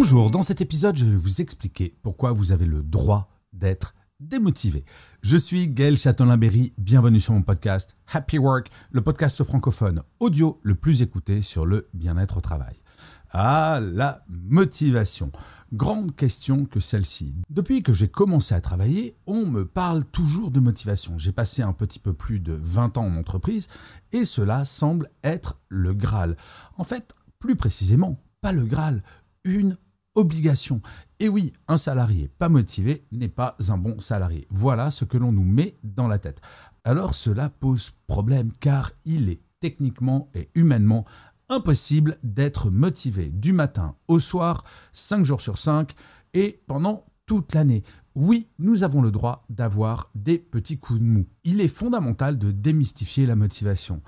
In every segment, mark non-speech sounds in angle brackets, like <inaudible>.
Bonjour, dans cet épisode, je vais vous expliquer pourquoi vous avez le droit d'être démotivé. Je suis Gaël Châtelain-Berry, bienvenue sur mon podcast Happy Work, le podcast francophone audio le plus écouté sur le bien-être au travail. Ah, la motivation. Grande question que celle-ci. Depuis que j'ai commencé à travailler, on me parle toujours de motivation. J'ai passé un petit peu plus de 20 ans en entreprise et cela semble être le Graal. En fait, plus précisément, pas le Graal, une obligation. Et oui, un salarié pas motivé n'est pas un bon salarié. Voilà ce que l'on nous met dans la tête. Alors cela pose problème car il est techniquement et humainement impossible d'être motivé du matin au soir, 5 jours sur 5 et pendant toute l'année. Oui, nous avons le droit d'avoir des petits coups de mou. Il est fondamental de démystifier la motivation.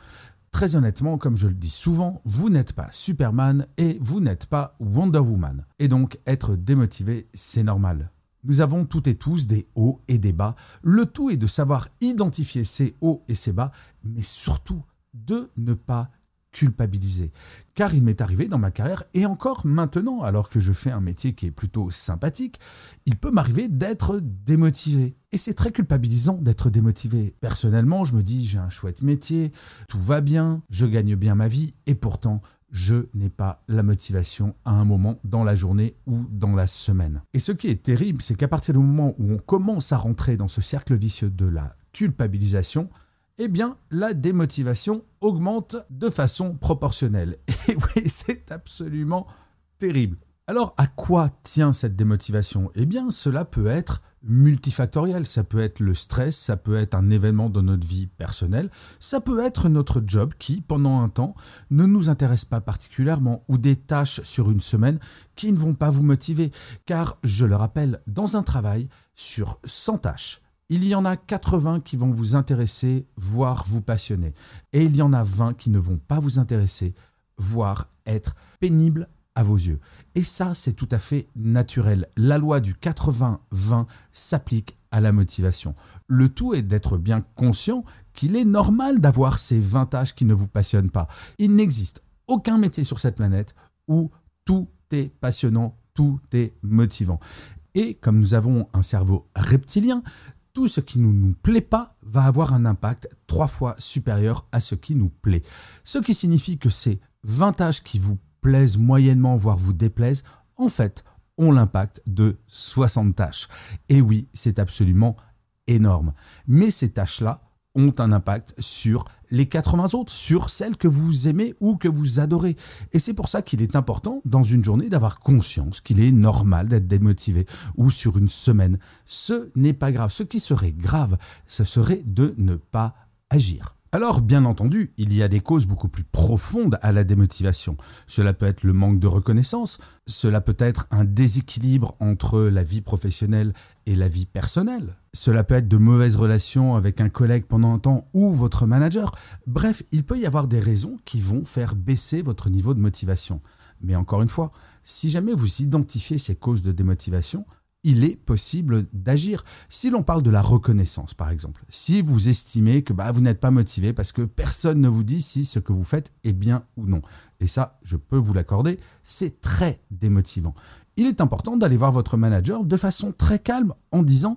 Très honnêtement, comme je le dis souvent, vous n'êtes pas Superman et vous n'êtes pas Wonder Woman. Et donc, être démotivé, c'est normal. Nous avons toutes et tous des hauts et des bas. Le tout est de savoir identifier ces hauts et ces bas, mais surtout de ne pas culpabiliser. Car il m'est arrivé dans ma carrière, et encore maintenant, alors que je fais un métier qui est plutôt sympathique, il peut m'arriver d'être démotivé. Et c'est très culpabilisant d'être démotivé. Personnellement, je me dis, j'ai un chouette métier, tout va bien, je gagne bien ma vie, et pourtant, je n'ai pas la motivation à un moment dans la journée ou dans la semaine. Et ce qui est terrible, c'est qu'à partir du moment où on commence à rentrer dans ce cercle vicieux de la culpabilisation, eh bien, la démotivation augmente de façon proportionnelle. <laughs> Et oui, c'est absolument terrible. Alors, à quoi tient cette démotivation? Eh bien, cela peut être multifactoriel. Ça peut être le stress, ça peut être un événement dans notre vie personnelle, ça peut être notre job qui, pendant un temps, ne nous intéresse pas particulièrement, ou des tâches sur une semaine qui ne vont pas vous motiver. Car, je le rappelle, dans un travail, sur 100 tâches, il y en a 80 qui vont vous intéresser, voire vous passionner. Et il y en a 20 qui ne vont pas vous intéresser, voire être pénibles à vos yeux. Et ça, c'est tout à fait naturel. La loi du 80-20 s'applique à la motivation. Le tout est d'être bien conscient qu'il est normal d'avoir ces 20 tâches qui ne vous passionnent pas. Il n'existe aucun métier sur cette planète où tout est passionnant, tout est motivant. Et comme nous avons un cerveau reptilien, tout ce qui ne nous, plaît pas va avoir un impact trois fois supérieur à ce qui nous plaît. Ce qui signifie que ces 20 tâches qui vous plaisent moyennement, voire vous déplaisent, en fait, ont l'impact de 60 tâches. Et oui, c'est absolument énorme. Mais ces tâches-là ont un impact sur les 80 autres, sur celles que vous aimez ou que vous adorez. Et c'est pour ça qu'il est important dans une journée d'avoir conscience qu'il est normal d'être démotivé ou sur une semaine. Ce n'est pas grave. Ce qui serait grave, ce serait de ne pas agir. Alors, bien entendu, il y a des causes beaucoup plus profondes à la démotivation. Cela peut être le manque de reconnaissance, cela peut être un déséquilibre entre la vie professionnelle et la vie personnelle, cela peut être de mauvaises relations avec un collègue pendant un temps ou votre manager. Bref, il peut y avoir des raisons qui vont faire baisser votre niveau de motivation. Mais encore une fois, si jamais vous identifiez ces causes de démotivation, il est possible d'agir. Si l'on parle de la reconnaissance, par exemple, si vous estimez que bah, vous n'êtes pas motivé parce que personne ne vous dit si ce que vous faites est bien ou non, et ça, je peux vous l'accorder, c'est très démotivant. Il est important d'aller voir votre manager de façon très calme en disant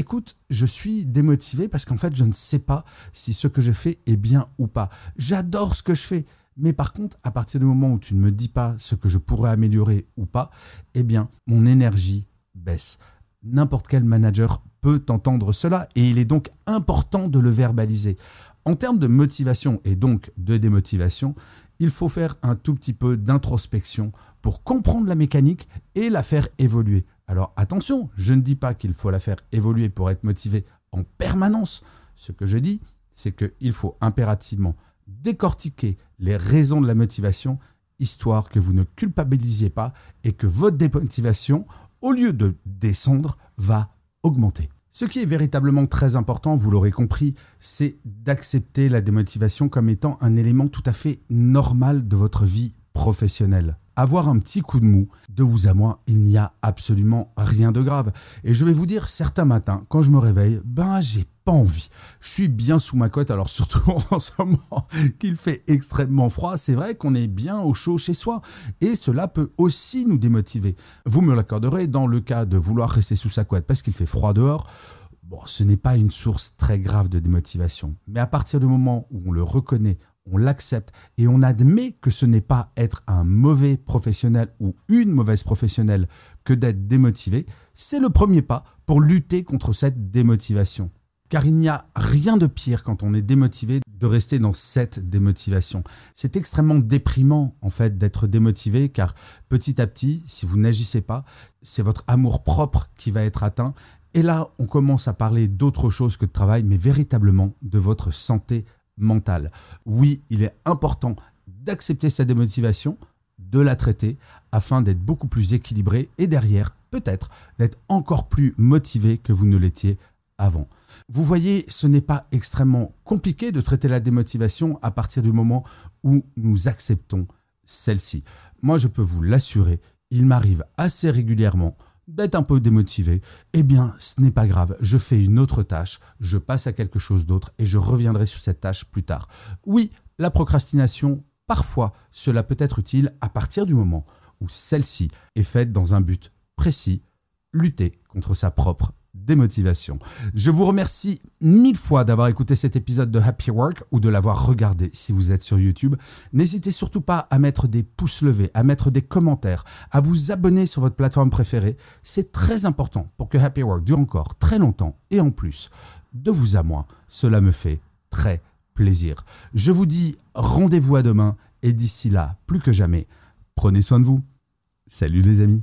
Écoute, je suis démotivé parce qu'en fait, je ne sais pas si ce que je fais est bien ou pas. J'adore ce que je fais. Mais par contre, à partir du moment où tu ne me dis pas ce que je pourrais améliorer ou pas, eh bien, mon énergie baisse. N'importe quel manager peut entendre cela et il est donc important de le verbaliser. En termes de motivation et donc de démotivation, il faut faire un tout petit peu d'introspection pour comprendre la mécanique et la faire évoluer. Alors attention, je ne dis pas qu'il faut la faire évoluer pour être motivé en permanence. Ce que je dis, c'est qu'il faut impérativement décortiquer les raisons de la motivation, histoire que vous ne culpabilisiez pas et que votre démotivation, au lieu de descendre, va augmenter. Ce qui est véritablement très important, vous l'aurez compris, c'est d'accepter la démotivation comme étant un élément tout à fait normal de votre vie professionnelle avoir un petit coup de mou, de vous à moi, il n'y a absolument rien de grave. Et je vais vous dire, certains matins, quand je me réveille, ben j'ai pas envie. Je suis bien sous ma couette, alors surtout <laughs> en ce moment qu'il fait extrêmement froid, c'est vrai qu'on est bien au chaud chez soi. Et cela peut aussi nous démotiver. Vous me l'accorderez, dans le cas de vouloir rester sous sa couette parce qu'il fait froid dehors, bon, ce n'est pas une source très grave de démotivation. Mais à partir du moment où on le reconnaît, on l'accepte et on admet que ce n'est pas être un mauvais professionnel ou une mauvaise professionnelle que d'être démotivé, c'est le premier pas pour lutter contre cette démotivation. Car il n'y a rien de pire quand on est démotivé de rester dans cette démotivation. C'est extrêmement déprimant en fait d'être démotivé car petit à petit, si vous n'agissez pas, c'est votre amour propre qui va être atteint. Et là, on commence à parler d'autre chose que de travail, mais véritablement de votre santé mentale. Oui, il est important d'accepter sa démotivation, de la traiter, afin d'être beaucoup plus équilibré et derrière, peut-être, d'être encore plus motivé que vous ne l'étiez avant. Vous voyez, ce n'est pas extrêmement compliqué de traiter la démotivation à partir du moment où nous acceptons celle-ci. Moi, je peux vous l'assurer, il m'arrive assez régulièrement d'être un peu démotivé, eh bien, ce n'est pas grave. Je fais une autre tâche, je passe à quelque chose d'autre et je reviendrai sur cette tâche plus tard. Oui, la procrastination, parfois, cela peut être utile à partir du moment où celle-ci est faite dans un but précis, lutter contre sa propre démotivation. Je vous remercie mille fois d'avoir écouté cet épisode de Happy Work ou de l'avoir regardé si vous êtes sur YouTube. N'hésitez surtout pas à mettre des pouces levés, à mettre des commentaires, à vous abonner sur votre plateforme préférée. C'est très important pour que Happy Work dure encore très longtemps et en plus, de vous à moi, cela me fait très plaisir. Je vous dis rendez-vous à demain et d'ici là, plus que jamais, prenez soin de vous. Salut les amis.